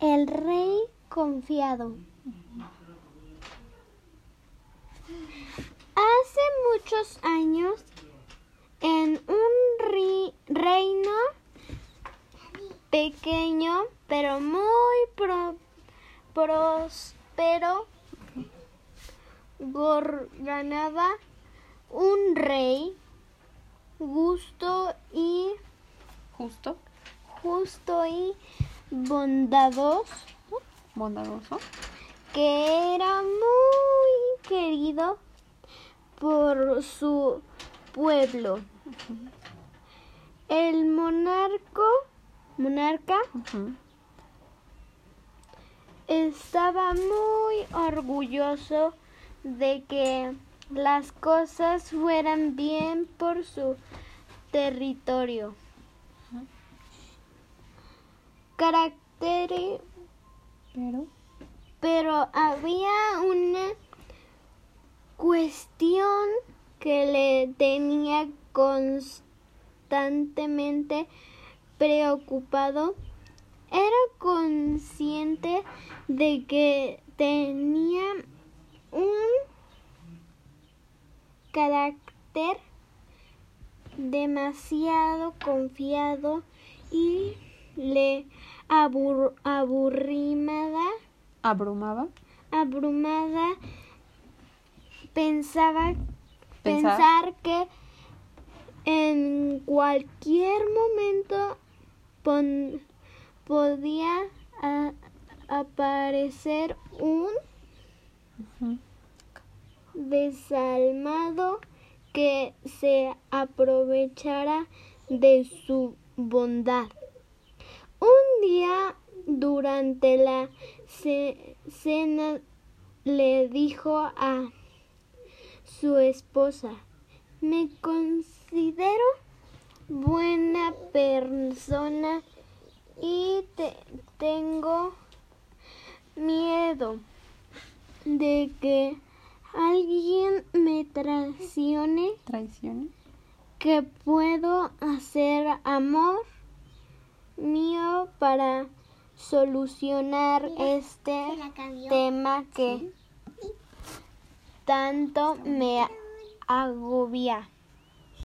El rey confiado. Hace muchos años, en un reino pequeño, pero muy próspero, gobernaba un rey justo y justo justo y bondadoso bondadoso. que era muy querido por su pueblo. El monarco monarca estaba muy orgulloso de que las cosas fueran bien por su territorio. Carácter, pero, pero había una cuestión que le tenía constantemente preocupado. Era consciente de que tenía un carácter demasiado confiado y le aburrimada. Abrumaba abrumada. Pensaba pensar, que en cualquier momento podía aparecer un desalmado que se aprovechara de su bondad. Durante la cena le dijo a su esposa, me considero buena persona y tengo miedo de que alguien me traicione, traicione, que puedo hacer amor mío para solucionar este tema que tanto me agobia.